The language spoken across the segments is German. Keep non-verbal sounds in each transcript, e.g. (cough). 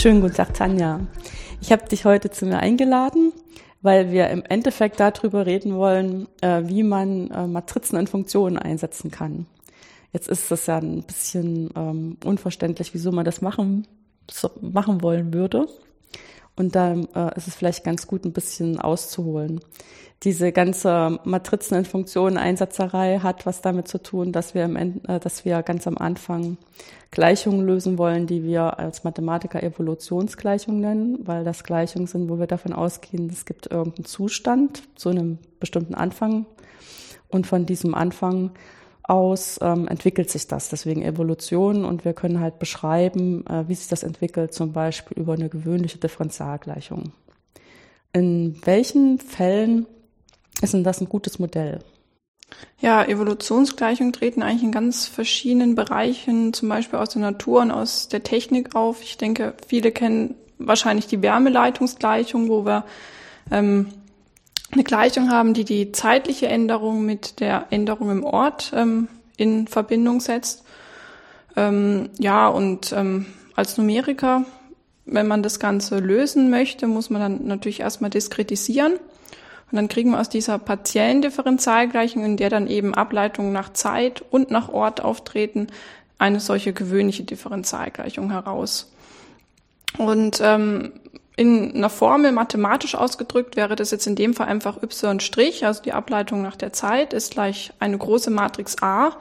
Schönen guten Tag, Tanja. Ich habe dich heute zu mir eingeladen, weil wir im Endeffekt darüber reden wollen, äh, wie man äh, Matrizen in Funktionen einsetzen kann. Jetzt ist das ja ein bisschen ähm, unverständlich, wieso man das machen, machen wollen würde. Und da äh, ist es vielleicht ganz gut, ein bisschen auszuholen. Diese ganze Matrizen in Funktionen Einsatzerei hat was damit zu tun, dass wir, im End, äh, dass wir ganz am Anfang Gleichungen lösen wollen, die wir als Mathematiker Evolutionsgleichungen nennen, weil das Gleichungen sind, wo wir davon ausgehen, es gibt irgendeinen Zustand zu einem bestimmten Anfang und von diesem Anfang aus ähm, entwickelt sich das. Deswegen Evolution und wir können halt beschreiben, äh, wie sich das entwickelt, zum Beispiel über eine gewöhnliche Differentialgleichung. In welchen Fällen ist denn das ein gutes Modell? Ja, Evolutionsgleichungen treten eigentlich in ganz verschiedenen Bereichen, zum Beispiel aus der Natur und aus der Technik auf. Ich denke, viele kennen wahrscheinlich die Wärmeleitungsgleichung, wo wir ähm, eine Gleichung haben, die die zeitliche Änderung mit der Änderung im Ort ähm, in Verbindung setzt. Ähm, ja, und ähm, als Numeriker, wenn man das Ganze lösen möchte, muss man dann natürlich erstmal diskretisieren. Und dann kriegen wir aus dieser partiellen Differentialgleichung, in der dann eben Ableitungen nach Zeit und nach Ort auftreten, eine solche gewöhnliche Differentialgleichung heraus. Und ähm, in einer Formel mathematisch ausgedrückt wäre das jetzt in dem Fall einfach y', also die Ableitung nach der Zeit, ist gleich eine große Matrix A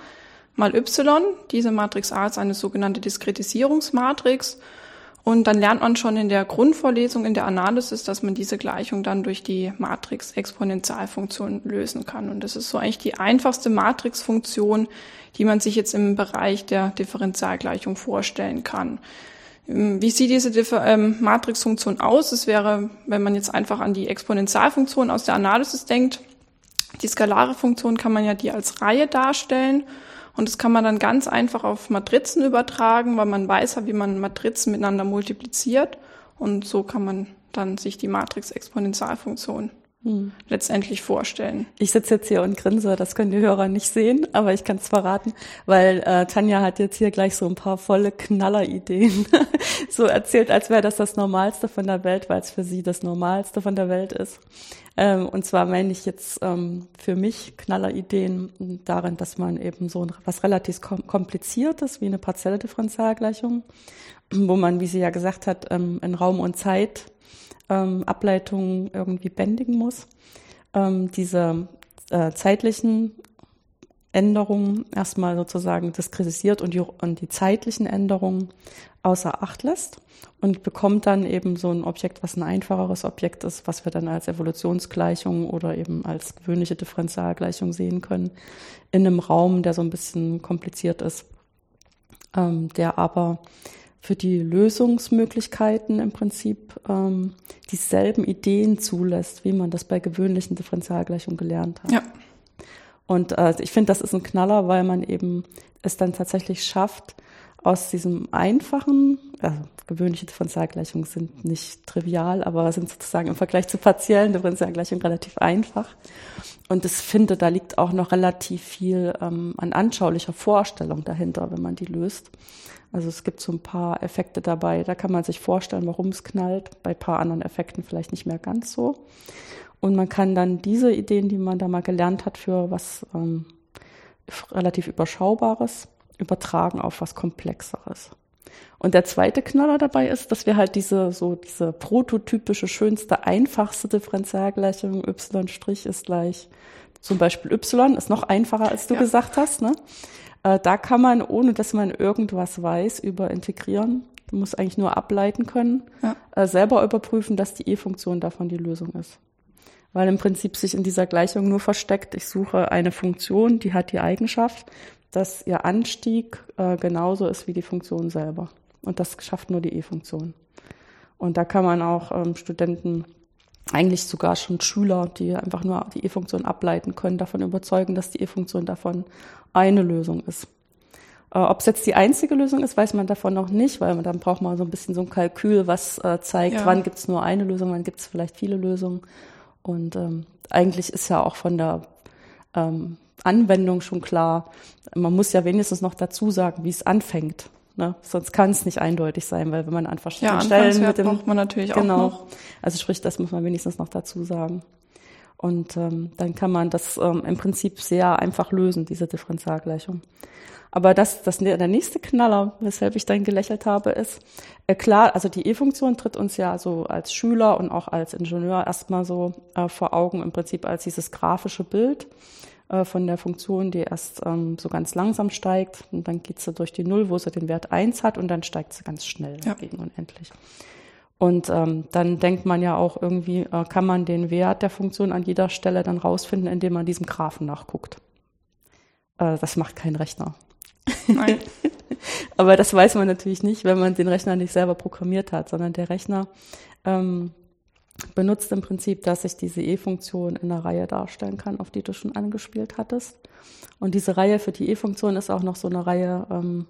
mal y. Diese Matrix A ist eine sogenannte Diskretisierungsmatrix. Und dann lernt man schon in der Grundvorlesung, in der Analysis, dass man diese Gleichung dann durch die Matrix-Exponentialfunktion lösen kann. Und das ist so eigentlich die einfachste Matrixfunktion, die man sich jetzt im Bereich der Differentialgleichung vorstellen kann. Ähm, wie sieht diese ähm, Matrixfunktion aus? Es wäre, wenn man jetzt einfach an die Exponentialfunktion aus der Analysis denkt, die skalare Funktion kann man ja die als Reihe darstellen. Und das kann man dann ganz einfach auf Matrizen übertragen, weil man weiß, wie man Matrizen miteinander multipliziert. Und so kann man dann sich die Matrix-Exponentialfunktion hm. letztendlich vorstellen. Ich sitze jetzt hier und grinse, das können die Hörer nicht sehen, aber ich kann es verraten, weil äh, Tanja hat jetzt hier gleich so ein paar volle Knallerideen (laughs) so erzählt, als wäre das das Normalste von der Welt, weil es für sie das Normalste von der Welt ist. Ähm, und zwar meine ich jetzt ähm, für mich Knallerideen darin, dass man eben so was relativ kompliziertes wie eine partielle Differentialgleichung, wo man, wie sie ja gesagt hat, ähm, in Raum und Zeit ähm, Ableitungen irgendwie bändigen muss. Ähm, diese äh, zeitlichen Änderungen erstmal sozusagen diskretisiert und die, und die zeitlichen Änderungen außer Acht lässt und bekommt dann eben so ein Objekt, was ein einfacheres Objekt ist, was wir dann als Evolutionsgleichung oder eben als gewöhnliche Differentialgleichung sehen können, in einem Raum, der so ein bisschen kompliziert ist, ähm, der aber für die Lösungsmöglichkeiten im Prinzip ähm, dieselben Ideen zulässt, wie man das bei gewöhnlichen Differentialgleichungen gelernt hat. Ja. Und äh, ich finde, das ist ein Knaller, weil man eben es dann tatsächlich schafft, aus diesem einfachen, also gewöhnliche Differentialgleichungen sind nicht trivial, aber sind sozusagen im Vergleich zu partiellen Differentialgleichungen relativ einfach. Und ich finde, da liegt auch noch relativ viel ähm, an anschaulicher Vorstellung dahinter, wenn man die löst. Also es gibt so ein paar Effekte dabei, da kann man sich vorstellen, warum es knallt. Bei paar anderen Effekten vielleicht nicht mehr ganz so. Und man kann dann diese Ideen, die man da mal gelernt hat, für was ähm, relativ Überschaubares übertragen auf was Komplexeres. Und der zweite Knaller dabei ist, dass wir halt diese, so diese prototypische, schönste, einfachste Differentialgleichung y' ist gleich zum Beispiel y ist noch einfacher, als du ja. gesagt hast, ne? Äh, da kann man, ohne dass man irgendwas weiß, über integrieren. Du musst eigentlich nur ableiten können, ja. äh, selber überprüfen, dass die E-Funktion davon die Lösung ist. Weil im Prinzip sich in dieser Gleichung nur versteckt, ich suche eine Funktion, die hat die Eigenschaft, dass ihr Anstieg äh, genauso ist wie die Funktion selber. Und das schafft nur die E-Funktion. Und da kann man auch ähm, Studenten, eigentlich sogar schon Schüler, die einfach nur die E-Funktion ableiten können, davon überzeugen, dass die E-Funktion davon eine Lösung ist. Äh, Ob es jetzt die einzige Lösung ist, weiß man davon noch nicht, weil man, dann braucht man so ein bisschen so ein Kalkül, was äh, zeigt, ja. wann gibt es nur eine Lösung, wann gibt es vielleicht viele Lösungen. Und ähm, eigentlich ist ja auch von der ähm, Anwendung schon klar, man muss ja wenigstens noch dazu sagen, wie es anfängt. Ne? Sonst kann es nicht eindeutig sein, weil wenn man an verschiedenen Ja, Stellen mit dem braucht man natürlich genau, auch noch. also sprich, das muss man wenigstens noch dazu sagen. Und ähm, dann kann man das ähm, im Prinzip sehr einfach lösen, diese Differentialgleichung. Aber das, das der nächste Knaller, weshalb ich dann gelächelt habe, ist, äh, klar, also die E-Funktion tritt uns ja so als Schüler und auch als Ingenieur erstmal so äh, vor Augen, im Prinzip als dieses grafische Bild äh, von der Funktion, die erst ähm, so ganz langsam steigt und dann geht sie durch die Null, wo sie den Wert eins hat und dann steigt sie ganz schnell Ja. gegen unendlich. Und ähm, dann denkt man ja auch irgendwie, äh, kann man den Wert der Funktion an jeder Stelle dann rausfinden, indem man diesem Graphen nachguckt. Äh, das macht kein Rechner. Nein. (laughs) Aber das weiß man natürlich nicht, wenn man den Rechner nicht selber programmiert hat, sondern der Rechner ähm, benutzt im Prinzip, dass ich diese E-Funktion in einer Reihe darstellen kann, auf die du schon angespielt hattest. Und diese Reihe für die E-Funktion ist auch noch so eine Reihe, ähm,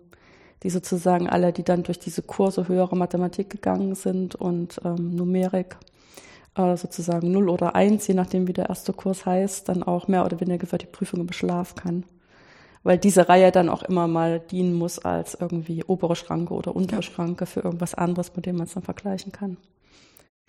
die sozusagen alle, die dann durch diese Kurse höhere Mathematik gegangen sind und ähm, Numerik, äh, sozusagen 0 oder 1, je nachdem wie der erste Kurs heißt, dann auch mehr oder weniger für die Prüfung im Beschlaf kann weil diese Reihe dann auch immer mal dienen muss als irgendwie obere Schranke oder untere Ja. Schranke für irgendwas anderes, mit dem man es dann vergleichen kann.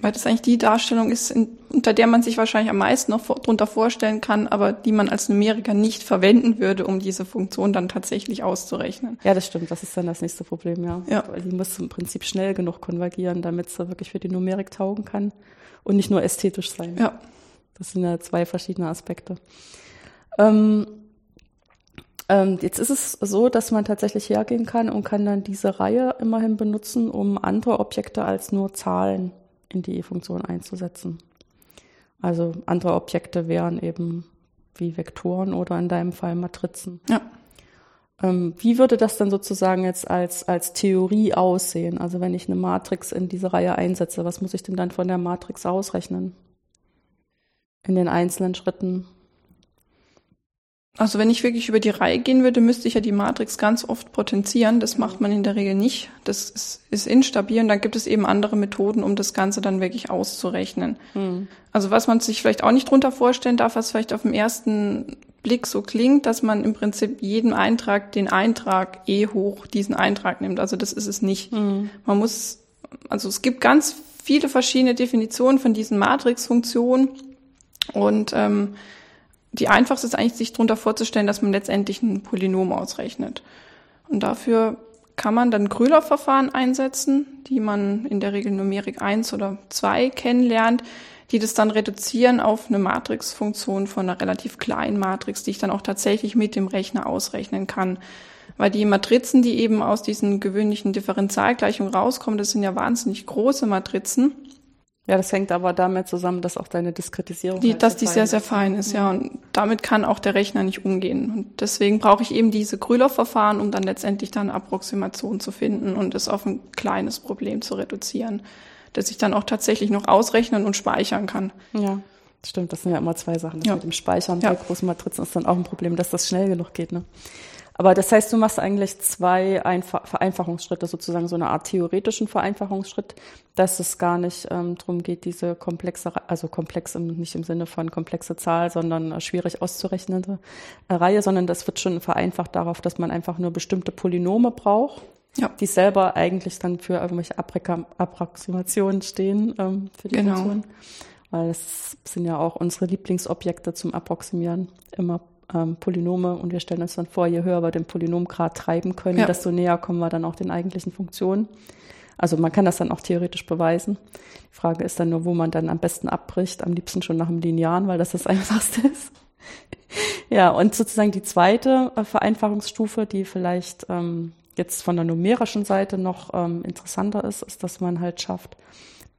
Weil das eigentlich die Darstellung ist, in, unter der man sich wahrscheinlich am meisten noch vor, drunter vorstellen kann, aber die man als Numeriker nicht verwenden würde, um diese Funktion dann tatsächlich auszurechnen. Ja, das stimmt, das ist dann das nächste Problem, ja. Ja. Weil die muss im Prinzip schnell genug konvergieren, damit sie wirklich für die Numerik taugen kann und nicht nur ästhetisch sein. Ja, Das sind ja zwei verschiedene Aspekte. Ähm, ähm, jetzt ist es so, dass man tatsächlich hergehen kann und kann dann diese Reihe immerhin benutzen, um andere Objekte als nur Zahlen in die E-Funktion einzusetzen. Also andere Objekte wären eben wie Vektoren oder in deinem Fall Matrizen. ja. Ähm, wie würde das dann sozusagen jetzt als, als Theorie aussehen? Also wenn ich eine Matrix in diese Reihe einsetze, was muss ich denn dann von der Matrix ausrechnen? In den einzelnen Schritten. Also wenn ich wirklich über die Reihe gehen würde, müsste ich ja die Matrix ganz oft potenzieren. Das macht man in der Regel nicht. Das ist, ist instabil und dann gibt es eben andere Methoden, um das Ganze dann wirklich auszurechnen. Also was man sich vielleicht auch nicht drunter vorstellen darf, was vielleicht auf den ersten Blick so klingt, dass man im Prinzip jeden Eintrag den Eintrag e hoch diesen Eintrag nimmt. Also das ist es nicht. Man muss, also es gibt ganz viele verschiedene Definitionen von diesen Matrixfunktionen und ähm, die einfachste ist eigentlich, sich darunter vorzustellen, dass man letztendlich ein Polynom ausrechnet. Und dafür kann man dann Krüller-Verfahren einsetzen, die man in der Regel Numerik 1 oder 2 kennenlernt, die das dann reduzieren auf eine Matrixfunktion von einer relativ kleinen Matrix, die ich dann auch tatsächlich mit dem Rechner ausrechnen kann. Weil die Matrizen, die eben aus diesen gewöhnlichen Differentialgleichungen rauskommen, das sind ja wahnsinnig große Matrizen. Ja, das hängt aber damit zusammen, dass auch deine Diskretisierung. Die, halt dass die fein sehr, sehr fein ist, ja. Und damit kann auch der Rechner nicht umgehen. Und deswegen brauche ich eben diese Krüller-Verfahren, um dann letztendlich dann eine Approximation zu finden und es auf ein kleines Problem zu reduzieren, das ich dann auch tatsächlich noch ausrechnen und speichern kann. Ja, stimmt. Das sind ja immer zwei Sachen. Das Ja. Mit dem Speichern Ja. bei großen Matrizen ist dann auch ein Problem, dass das schnell genug geht. Ne? Aber das heißt, du machst eigentlich zwei Einfa Vereinfachungsschritte, sozusagen so eine Art theoretischen Vereinfachungsschritt, dass es gar nicht ähm, darum geht, diese komplexe, also komplex im, nicht im Sinne von komplexe Zahl, sondern äh, schwierig auszurechnende äh, Reihe, sondern das wird schon vereinfacht darauf, dass man einfach nur bestimmte Polynome braucht, Ja. die selber eigentlich dann für irgendwelche Apprika- Approximationen stehen ähm, für die Genau. Funktion. Weil das sind ja auch unsere Lieblingsobjekte zum Approximieren, immer ähm, Polynome. Und wir stellen uns dann vor, je höher wir den Polynomgrad treiben können, Ja. desto näher kommen wir dann auch den eigentlichen Funktionen. Also man kann das dann auch theoretisch beweisen. Die Frage ist dann nur, wo man dann am besten abbricht. Am liebsten schon nach dem Linearen, weil das das (laughs) Einfachste ist. Ja, und sozusagen die zweite äh, Vereinfachungsstufe, die vielleicht ähm, jetzt von der numerischen Seite noch ähm, interessanter ist, ist, dass man halt schafft,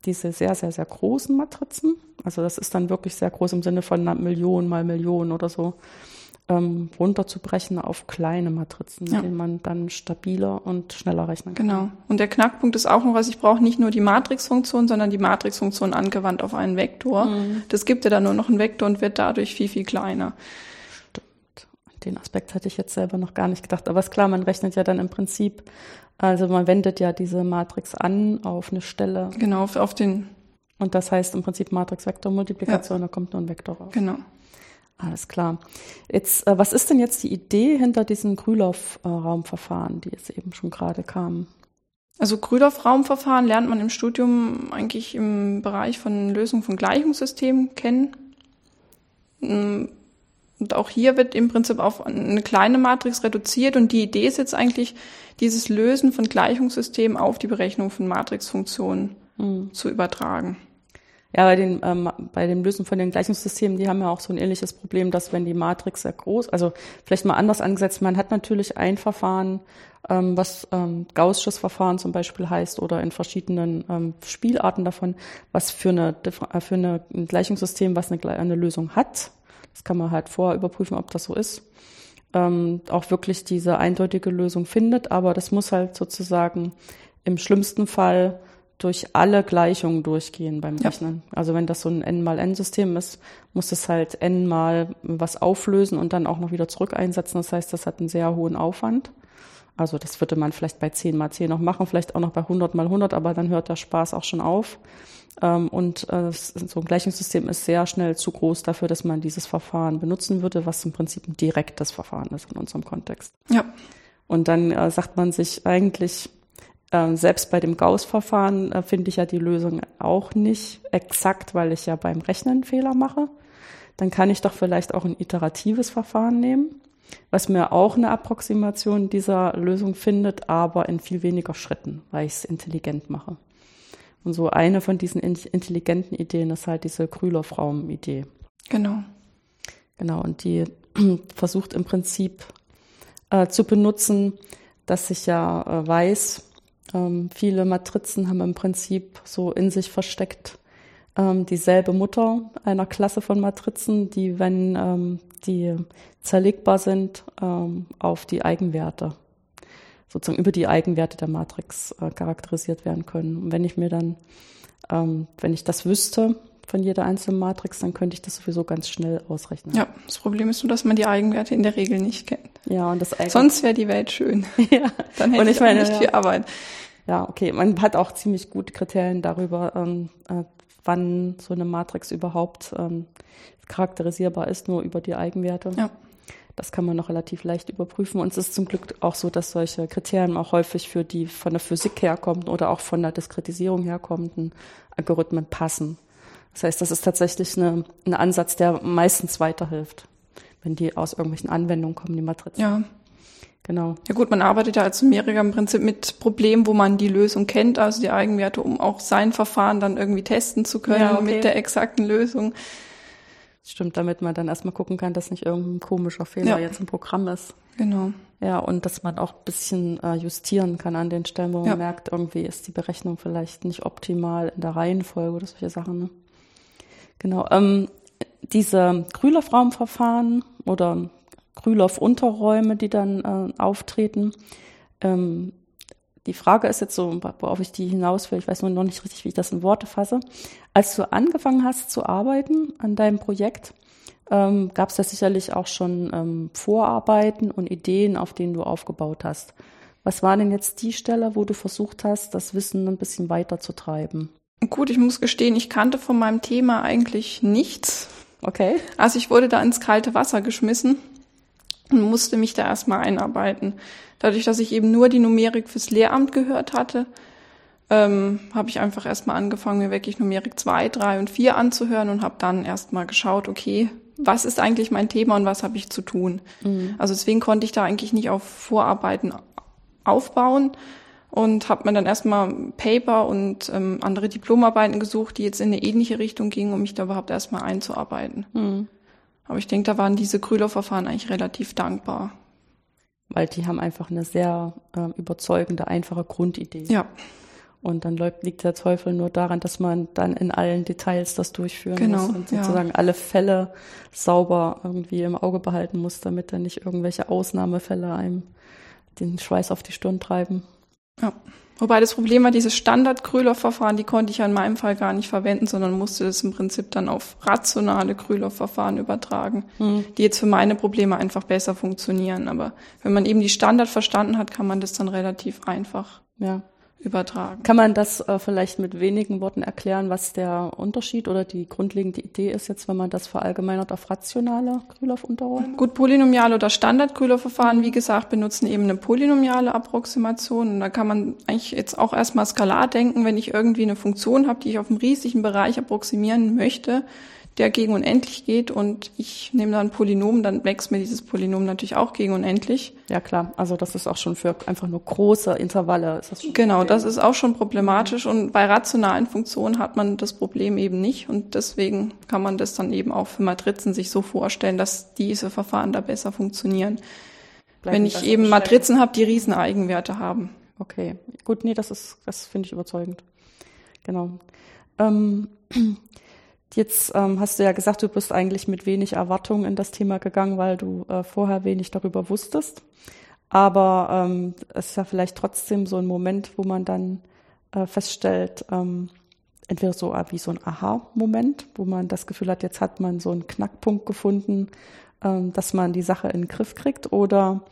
diese sehr, sehr, sehr großen Matrizen, also das ist dann wirklich sehr groß im Sinne von einer Million mal Million oder so, ähm, runterzubrechen auf kleine Matrizen, mit Ja. denen man dann stabiler und schneller rechnen kann. Genau. Und der Knackpunkt ist auch noch, was ich brauche nicht nur die Matrixfunktion, sondern die Matrixfunktion angewandt auf einen Vektor. Das gibt ja dann nur noch einen Vektor und wird dadurch viel, viel kleiner. Den Aspekt hatte ich jetzt selber noch gar nicht gedacht. Aber ist klar, man rechnet ja dann im Prinzip, also man wendet ja diese Matrix an auf eine Stelle. Genau, auf- auf den, Und das heißt im Prinzip Matrix-Vektor-Multiplikation, da kommt nur ein Vektor raus. genau. Alles klar. Jetzt, äh, was ist denn jetzt die Idee hinter diesem Krüloff-Raumverfahren, die jetzt eben schon gerade kamen? Also Krüloff-Raumverfahren lernt man im Studium eigentlich im Bereich von Lösung von Gleichungssystemen kennen. Mm, und auch hier wird im Prinzip auf eine kleine Matrix reduziert und die Idee ist jetzt eigentlich, dieses Lösen von Gleichungssystemen auf die Berechnung von Matrixfunktionen mhm. zu übertragen. Ja, bei, den, ähm, bei dem Lösen von den Gleichungssystemen, die haben ja auch so ein ähnliches Problem, dass wenn die Matrix sehr groß, also vielleicht mal anders angesetzt, man hat natürlich ein Verfahren, ähm, was ähm, Gaußsches Verfahren zum Beispiel heißt oder in verschiedenen ähm, Spielarten davon, was für eine, äh, für eine, ein Gleichungssystem, was eine, eine Lösung hat. Das kann man halt vorher überprüfen, ob das so ist. Ähm, auch wirklich diese eindeutige Lösung findet, aber das muss halt sozusagen im schlimmsten Fall durch alle Gleichungen durchgehen beim Rechnen. Ja. Also wenn das so ein n mal n System ist, muss es halt n mal was auflösen und dann auch noch wieder zurück einsetzen. Das heißt, das hat einen sehr hohen Aufwand. Also das würde man vielleicht bei 10 mal 10 noch machen, vielleicht auch noch bei 100 mal 100, aber dann hört der Spaß auch schon auf. Ähm, und äh, so ein Gleichungssystem ist sehr schnell zu groß dafür, dass man dieses Verfahren benutzen würde, was im Prinzip ein direktes Verfahren ist in unserem Kontext. Ja. Und dann äh, sagt man sich eigentlich, äh, selbst bei dem Gauss-Verfahren finde ich ja die Lösung auch nicht exakt, weil ich ja beim Rechnen Fehler mache. Dann kann ich doch vielleicht auch ein iteratives Verfahren nehmen was mir auch eine Approximation dieser Lösung findet, aber in viel weniger Schritten, weil ich es intelligent mache. Und so eine von diesen intelligenten Ideen ist halt diese Krüloff-Raum-Idee. Genau. Genau, und die (clears throat) versucht im Prinzip äh, zu benutzen, dass ich ja äh, weiß, ähm, viele Matrizen haben im Prinzip so in sich versteckt ähm, dieselbe Mutter einer Klasse von Matrizen, die, wenn ähm, die zerlegbar sind, ähm, auf die Eigenwerte, sozusagen über die Eigenwerte der Matrix äh, charakterisiert werden können. Und wenn ich mir dann, ähm, wenn ich das wüsste von jeder einzelnen Matrix, dann könnte ich das sowieso ganz schnell ausrechnen. Ja, das Problem ist nur, dass man die Eigenwerte in der Regel nicht kennt. Ja, und das Sonst wäre die Welt schön. (laughs) ja. Dann hätte und ich meine, nicht viel Arbeit. Ja, okay. Man hat auch ziemlich gute Kriterien darüber, ähm, äh, wann so eine Matrix überhaupt ähm, charakterisierbar ist, nur über die Eigenwerte. Ja. Das kann man noch relativ leicht überprüfen. Und es ist zum Glück auch so, dass solche Kriterien auch häufig für die von der Physik herkommenden oder auch von der Diskretisierung herkommenden Algorithmen passen. Das heißt, das ist tatsächlich eine, ein Ansatz, der meistens weiterhilft, wenn die aus irgendwelchen Anwendungen kommen, die Matrizen. Ja. Genau. Ja gut, man arbeitet ja als Sumeriker im Prinzip mit Problemen, wo man die Lösung kennt, also die Eigenwerte, um auch sein Verfahren dann irgendwie testen zu können ja, okay. mit der exakten Lösung. Stimmt, damit man dann erstmal gucken kann, dass nicht irgendein komischer Fehler ja. jetzt im Programm ist. Genau. Ja, und dass man auch ein bisschen äh, justieren kann an den Stellen, wo man ja. merkt, irgendwie ist die Berechnung vielleicht nicht optimal in der Reihenfolge oder solche Sachen. Ne? Genau. Ähm, diese Krüloff-Raumverfahren oder Krüloff-Unterräume, die dann äh, auftreten, ähm, die Frage ist jetzt so, worauf ich die hinaus will, ich weiß nur noch nicht richtig, wie ich das in Worte fasse. Als du angefangen hast zu arbeiten an deinem Projekt, ähm, gab es da sicherlich auch schon ähm, Vorarbeiten und Ideen, auf denen du aufgebaut hast. Was war denn jetzt die Stelle, wo du versucht hast, das Wissen ein bisschen weiter zu treiben? Gut, ich muss gestehen, ich kannte von meinem Thema eigentlich nichts. Okay. Also ich wurde da ins kalte Wasser geschmissen und musste mich da erstmal einarbeiten. Dadurch, dass ich eben nur die Numerik fürs Lehramt gehört hatte, ähm, habe ich einfach erstmal angefangen, mir wirklich Numerik 2, 3 und 4 anzuhören und habe dann erstmal geschaut, okay, was ist eigentlich mein Thema und was habe ich zu tun. Mhm. Also deswegen konnte ich da eigentlich nicht auf Vorarbeiten aufbauen und habe mir dann erstmal Paper und ähm, andere Diplomarbeiten gesucht, die jetzt in eine ähnliche Richtung gingen, um mich da überhaupt erstmal einzuarbeiten. Mhm. Aber ich denke, da waren diese Krülow-Verfahren eigentlich relativ dankbar. Weil die haben einfach eine sehr äh, überzeugende, einfache Grundidee. Ja. Und dann liegt der Teufel nur daran, dass man dann in allen Details das durchführen genau, muss und sozusagen ja. alle Fälle sauber irgendwie im Auge behalten muss, damit dann nicht irgendwelche Ausnahmefälle einem den Schweiß auf die Stirn treiben. Ja. Wobei das Problem war, dieses Standard-Krüloff-Verfahren, die konnte ich ja in meinem Fall gar nicht verwenden, sondern musste das im Prinzip dann auf rationale Krüloff-Verfahren übertragen, mhm. die jetzt für meine Probleme einfach besser funktionieren. Aber wenn man eben die Standard verstanden hat, kann man das dann relativ einfach ja. Übertragen. Kann man das äh, vielleicht mit wenigen Worten erklären, was der Unterschied oder die grundlegende Idee ist jetzt, wenn man das verallgemeinert auf rationale Krylov-Unterräume? Gut, polynomiale oder Standard-Krylov-Verfahren, wie gesagt, benutzen eben eine polynomiale Approximation. Und da kann man eigentlich jetzt auch erstmal skalar denken, wenn ich irgendwie eine Funktion habe, die ich auf einem riesigen Bereich approximieren möchte, der gegen unendlich geht und ich nehme dann ein Polynom, dann wächst mir dieses Polynom natürlich auch gegen unendlich. Ja klar, also das ist auch schon für einfach nur große Intervalle. Ist das genau, das ist auch schon problematisch und bei rationalen Funktionen hat man das Problem eben nicht und deswegen kann man das dann eben auch für Matrizen sich so vorstellen, dass diese Verfahren da besser funktionieren. Bleiben Wenn ich eben Matrizen habe, die riesen Eigenwerte haben. Okay, gut, nee, das ist, das finde ich überzeugend. Genau. Ähm, (clears throat) Jetzt ähm, hast du ja gesagt, du bist eigentlich mit wenig Erwartungen in das Thema gegangen, weil du äh, vorher wenig darüber wusstest. Aber ähm, es ist ja vielleicht trotzdem so ein Moment, wo man dann äh, feststellt, ähm, entweder so wie so ein Aha-Moment, wo man das Gefühl hat, jetzt hat man so einen Knackpunkt gefunden, ähm, dass man die Sache in den Griff kriegt, oder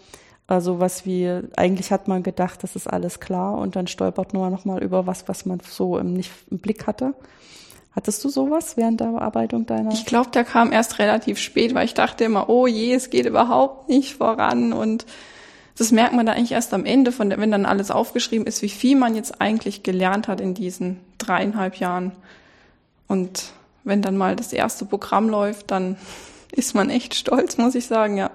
äh, sowas wie, eigentlich hat man gedacht, das ist alles klar und dann stolpert man nochmal über was, was man so im, nicht im Blick hatte. Hattest du sowas während der Bearbeitung deiner? Ich glaube, der kam erst relativ spät, weil ich dachte immer, oh je, es geht überhaupt nicht voran und das merkt man da eigentlich erst am Ende, von der, wenn dann alles aufgeschrieben ist, wie viel man jetzt eigentlich gelernt hat in diesen dreieinhalb Jahren. Und wenn dann mal das erste Programm läuft, dann (laughs) ist man echt stolz, muss ich sagen, ja.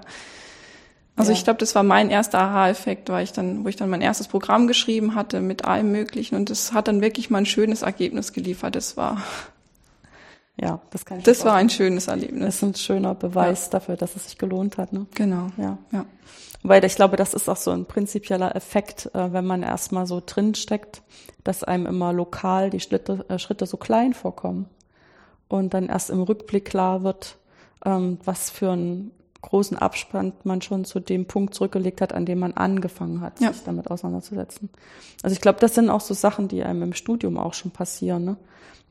Also ja. ich glaube, das war mein erster Aha-Effekt, weil ich dann, wo ich dann mein erstes Programm geschrieben hatte mit allem Möglichen und das hat dann wirklich mal ein schönes Ergebnis geliefert. Das war (laughs) ja, das kann ich. Das war ein schönes Erlebnis. Das ist ein schöner Beweis ja. dafür, dass es sich gelohnt hat. Ne? Genau. Ja. ja. Weil ich glaube, das ist auch so ein prinzipieller Effekt, äh, wenn man erstmal so drin steckt, dass einem immer lokal die Schritte, äh, Schritte so klein vorkommen und dann erst im Rückblick klar wird, ähm, was für ein großen Abstand man schon zu dem Punkt zurückgelegt hat, an dem man angefangen hat, ja. sich damit auseinanderzusetzen. Also ich glaube, das sind auch so Sachen, die einem im Studium auch schon passieren, ne?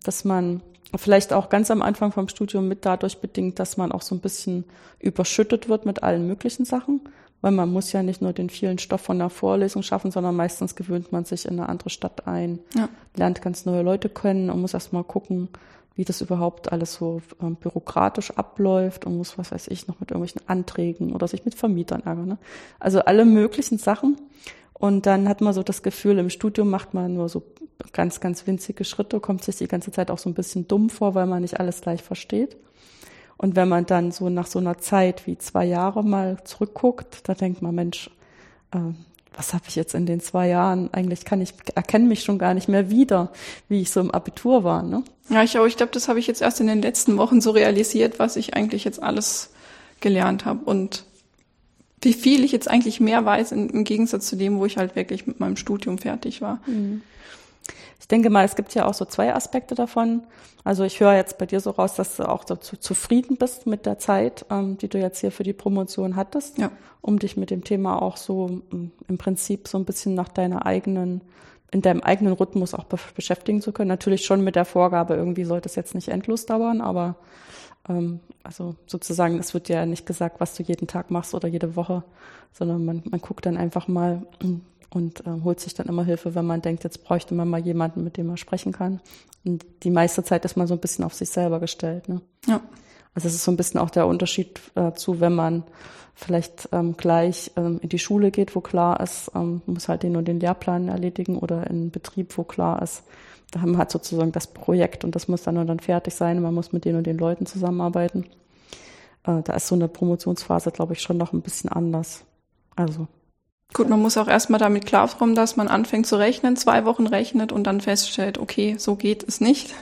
dass man vielleicht auch ganz am Anfang vom Studium mit dadurch bedingt, dass man auch so ein bisschen überschüttet wird mit allen möglichen Sachen, weil man muss ja nicht nur den vielen Stoff von der Vorlesung schaffen, sondern meistens gewöhnt man sich in eine andere Stadt ein, ja. lernt ganz neue Leute kennen und muss erst mal gucken, wie das überhaupt alles so ähm, bürokratisch abläuft und muss, was weiß ich, noch mit irgendwelchen Anträgen oder sich mit Vermietern ärgern. Ne? Also alle möglichen Sachen. Und dann hat man so das Gefühl, im Studium macht man nur so ganz, ganz winzige Schritte, kommt sich die ganze Zeit auch so ein bisschen dumm vor, weil man nicht alles gleich versteht. Und wenn man dann so nach so einer Zeit wie zwei Jahre mal zurückguckt, da denkt man, Mensch, äh, was habe ich jetzt in den zwei Jahren? Eigentlich kann ich erkenne mich schon gar nicht mehr wieder, wie ich so im Abitur war. Ne? Ja, ich. Ich glaube, das habe ich jetzt erst in den letzten Wochen so realisiert, was ich eigentlich jetzt alles gelernt habe und wie viel ich jetzt eigentlich mehr weiß im Gegensatz zu dem, wo ich halt wirklich mit meinem Studium fertig war. Mhm. Ich denke mal, es gibt ja auch so zwei Aspekte davon. Also ich höre jetzt bei dir so raus, dass du auch dazu zufrieden bist mit der Zeit, ähm, die du jetzt hier für die Promotion hattest, ja. um dich mit dem Thema auch so ähm, im Prinzip so ein bisschen nach deiner eigenen, in deinem eigenen Rhythmus auch be beschäftigen zu können. Natürlich schon mit der Vorgabe, irgendwie sollte es jetzt nicht endlos dauern, aber ähm, also sozusagen, es wird ja nicht gesagt, was du jeden Tag machst oder jede Woche, sondern man, man guckt dann einfach mal, und äh, holt sich dann immer Hilfe, wenn man denkt, jetzt bräuchte man mal jemanden, mit dem man sprechen kann. Und die meiste Zeit ist man so ein bisschen auf sich selber gestellt. Ne? Ja. Also es ist so ein bisschen auch der Unterschied äh, zu, wenn man vielleicht ähm, gleich ähm, in die Schule geht, wo klar ist, ähm, muss halt den und den Lehrplan erledigen oder in einen Betrieb, wo klar ist, da haben wir halt sozusagen das Projekt und das muss dann und dann fertig sein und man muss mit den und den Leuten zusammenarbeiten. Äh, da ist so eine Promotionsphase, glaube ich, schon noch ein bisschen anders. Also Gut, man muss auch erstmal damit klarkommen, dass man anfängt zu rechnen, zwei Wochen rechnet und dann feststellt, okay, so geht es nicht.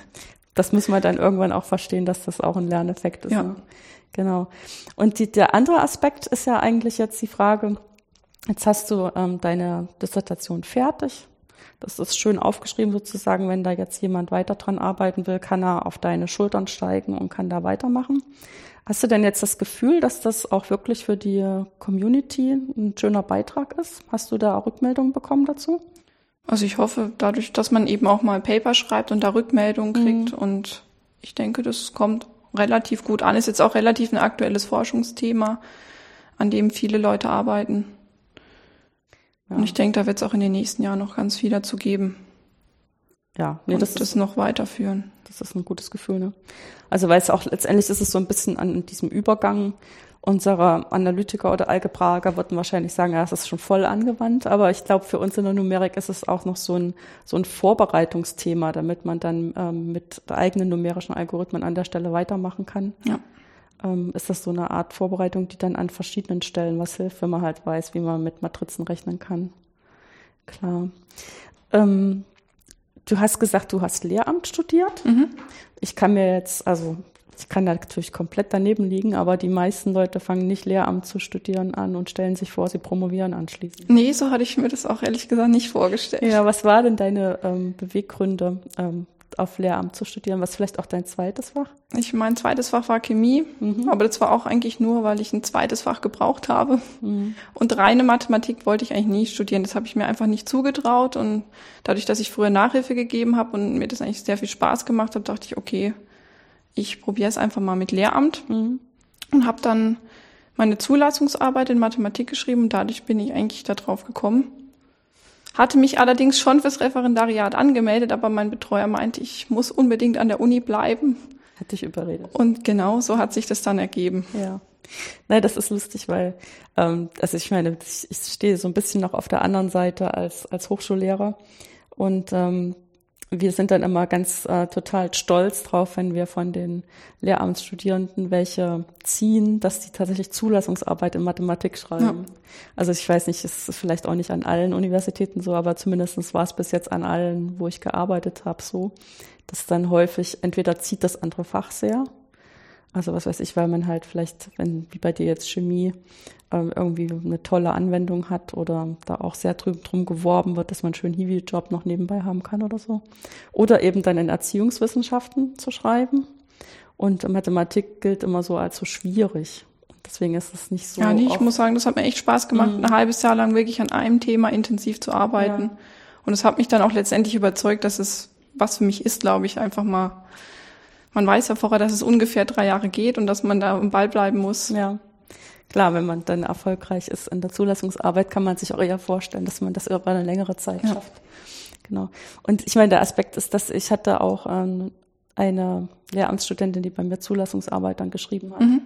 Das müssen wir dann irgendwann auch verstehen, dass das auch ein Lerneffekt ist. Ja. Ne? Genau. Und die, der andere Aspekt ist ja eigentlich jetzt die Frage, jetzt hast du ähm, deine Dissertation fertig. Das ist schön aufgeschrieben sozusagen, wenn da jetzt jemand weiter dran arbeiten will, kann er auf deine Schultern steigen und kann da weitermachen. Hast du denn jetzt das Gefühl, dass das auch wirklich für die Community ein schöner Beitrag ist? Hast du da Rückmeldungen bekommen dazu? Also ich hoffe, dadurch, dass man eben auch mal Paper schreibt und da Rückmeldungen kriegt mhm. und ich denke, das kommt relativ gut an. Ist jetzt auch relativ ein aktuelles Forschungsthema, an dem viele Leute arbeiten. Ja. Und ich denke, da wird es auch in den nächsten Jahren noch ganz viel dazu geben. Ja, nee, das, das ist, noch weiterführen. Das ist ein gutes Gefühl, ne? Also weil es auch letztendlich ist es so ein bisschen an diesem Übergang unserer Analytiker oder Algebraiker würden wahrscheinlich sagen, ja, es ist schon voll angewandt, aber ich glaube, für uns in der Numerik ist es auch noch so ein, so ein Vorbereitungsthema, damit man dann ähm, mit eigenen numerischen Algorithmen an der Stelle weitermachen kann. Ja. Ähm, ist das so eine Art Vorbereitung, die dann an verschiedenen Stellen was hilft, wenn man halt weiß, wie man mit Matrizen rechnen kann. Klar. Ähm, du hast gesagt, du hast Lehramt studiert. Mhm. Ich kann mir jetzt, also ich kann da natürlich komplett daneben liegen, aber die meisten Leute fangen nicht Lehramt zu studieren an und stellen sich vor, sie promovieren anschließend. Nee, so hatte ich mir das auch ehrlich gesagt nicht vorgestellt. Ja, was war denn deine ähm, Beweggründe, ähm, auf Lehramt zu studieren? Was vielleicht auch dein zweites Fach? Ich mein zweites Fach war Chemie, mhm. aber das war auch eigentlich nur, weil ich ein zweites Fach gebraucht habe. Mhm. Und reine Mathematik wollte ich eigentlich nie studieren. Das habe ich mir einfach nicht zugetraut. Und dadurch, dass ich früher Nachhilfe gegeben habe und mir das eigentlich sehr viel Spaß gemacht hat, dachte ich, okay, ich probiere es einfach mal mit Lehramt mhm. und habe dann meine Zulassungsarbeit in Mathematik geschrieben und dadurch bin ich eigentlich darauf gekommen. Hatte mich allerdings schon fürs Referendariat angemeldet, aber mein Betreuer meinte, ich muss unbedingt an der Uni bleiben. Hat dich überredet. Und genau so hat sich das dann ergeben. Ja. Nein, das ist lustig, weil, ähm, also ich meine, ich, ich stehe so ein bisschen noch auf der anderen Seite als, als Hochschullehrer. Und ähm, wir sind dann immer ganz äh, total stolz drauf, wenn wir von den Lehramtsstudierenden welche ziehen, dass die tatsächlich Zulassungsarbeit in Mathematik schreiben. Ja. Also ich weiß nicht, es ist vielleicht auch nicht an allen Universitäten so, aber zumindestens war es bis jetzt an allen, wo ich gearbeitet habe, so, dass dann häufig entweder zieht das andere Fach sehr also was weiß ich, weil man halt vielleicht, wenn wie bei dir jetzt Chemie ähm, irgendwie eine tolle Anwendung hat oder da auch sehr drüben drum geworben wird, dass man schönen Hiwi-Job noch nebenbei haben kann oder so. Oder eben dann in Erziehungswissenschaften zu schreiben. Und Mathematik gilt immer so als so schwierig. Deswegen ist es nicht so. Ja, nee, ich muss sagen, das hat mir echt Spaß gemacht, mhm. ein halbes Jahr lang wirklich an einem Thema intensiv zu arbeiten. Ja. Und es hat mich dann auch letztendlich überzeugt, dass es was für mich ist, glaube ich, einfach mal man weiß ja vorher, dass es ungefähr drei Jahre geht und dass man da im Ball bleiben muss. Ja. Klar, wenn man dann erfolgreich ist in der Zulassungsarbeit, kann man sich auch eher vorstellen, dass man das über eine längere Zeit ja. schafft. Genau. Und ich meine, der Aspekt ist, dass ich hatte auch ähm, eine Lehramtsstudentin, die bei mir Zulassungsarbeit dann geschrieben hat. Mhm.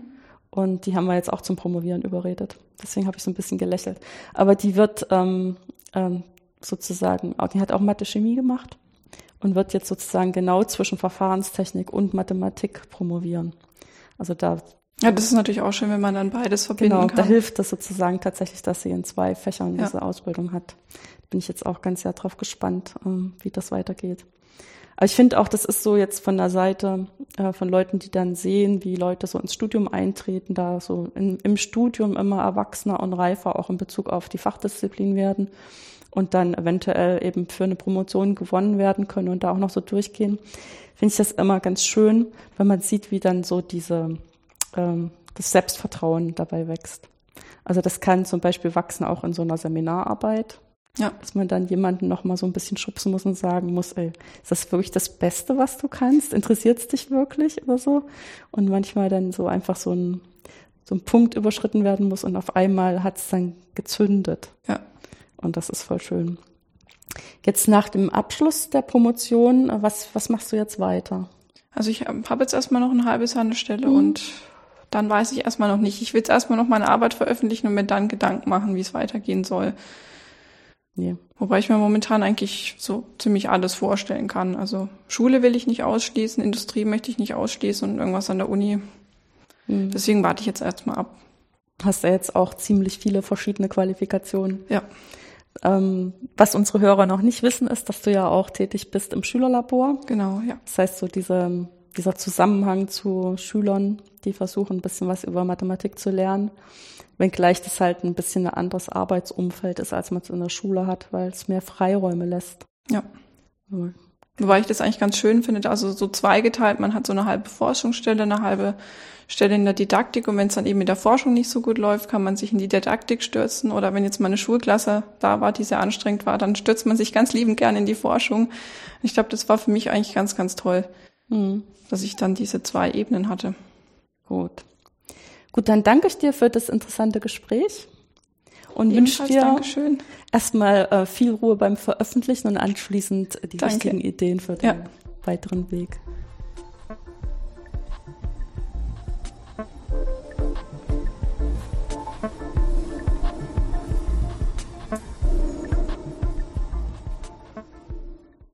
Und die haben wir jetzt auch zum Promovieren überredet. Deswegen habe ich so ein bisschen gelächelt. Aber die wird ähm, ähm, sozusagen, die hat auch Mathe-Chemie gemacht und wird jetzt sozusagen genau zwischen Verfahrenstechnik und Mathematik promovieren. Also da ja, das ist natürlich auch schön, wenn man dann beides verbinden genau, kann. Da hilft das sozusagen tatsächlich, dass sie in zwei Fächern diese ja. Ausbildung hat. Bin ich jetzt auch ganz sehr drauf gespannt, ähm, wie das weitergeht. Aber ich finde auch, das ist so jetzt von der Seite äh, von Leuten, die dann sehen, wie Leute so ins Studium eintreten, da so in, im Studium immer erwachsener und reifer auch in Bezug auf die Fachdisziplin werden und dann eventuell eben für eine Promotion gewonnen werden können und da auch noch so durchgehen, finde ich das immer ganz schön, wenn man sieht, wie dann so diese ähm, das Selbstvertrauen dabei wächst. Also das kann zum Beispiel wachsen auch in so einer Seminararbeit. Ja. Dass man dann jemanden noch mal so ein bisschen schubsen muss und sagen muss, ey, ist das wirklich das Beste, was du kannst? Interessiert es dich wirklich oder so? Und manchmal dann so einfach so ein, so ein Punkt überschritten werden muss und auf einmal hat es dann gezündet. Ja. Und das ist voll schön. Jetzt nach dem Abschluss der Promotion, was, was machst du jetzt weiter? Also ich habe jetzt erstmal noch ein halbes Jahr eine Stelle mhm. und dann weiß ich erstmal noch nicht. Ich will jetzt erstmal noch meine Arbeit veröffentlichen und mir dann Gedanken machen, wie es weitergehen soll. Ja. Wobei ich mir momentan eigentlich so ziemlich alles vorstellen kann. Also Schule will ich nicht ausschließen, Industrie möchte ich nicht ausschließen und irgendwas an der Uni. Mhm. Deswegen warte ich jetzt erstmal ab. Hast ja jetzt auch ziemlich viele verschiedene Qualifikationen. Ja. Ähm, was unsere Hörer noch nicht wissen, ist, dass du ja auch tätig bist im Schülerlabor. Genau, ja. Das heißt, so diese, dieser Zusammenhang zu Schülern, die versuchen, ein bisschen was über Mathematik zu lernen, wenngleich das halt ein bisschen ein anderes Arbeitsumfeld ist, als man es in der Schule hat, weil es mehr Freiräume lässt. Ja. Wobei ich das eigentlich ganz schön finde, also so zweigeteilt, man hat so eine halbe Forschungsstelle, eine halbe Stelle in der Didaktik und wenn es dann eben mit der Forschung nicht so gut läuft, kann man sich in die Didaktik stürzen oder wenn jetzt mal eine Schulklasse da war, die sehr anstrengend war, dann stürzt man sich ganz liebend gern in die Forschung. Ich glaube, das war für mich eigentlich ganz, ganz toll, mhm. dass ich dann diese zwei Ebenen hatte. Gut. Gut, dann danke ich dir für das interessante Gespräch. Und wünsche dir Dankeschön. erstmal äh, viel Ruhe beim Veröffentlichen und anschließend die Danke. wichtigen Ideen für den Ja. weiteren Weg.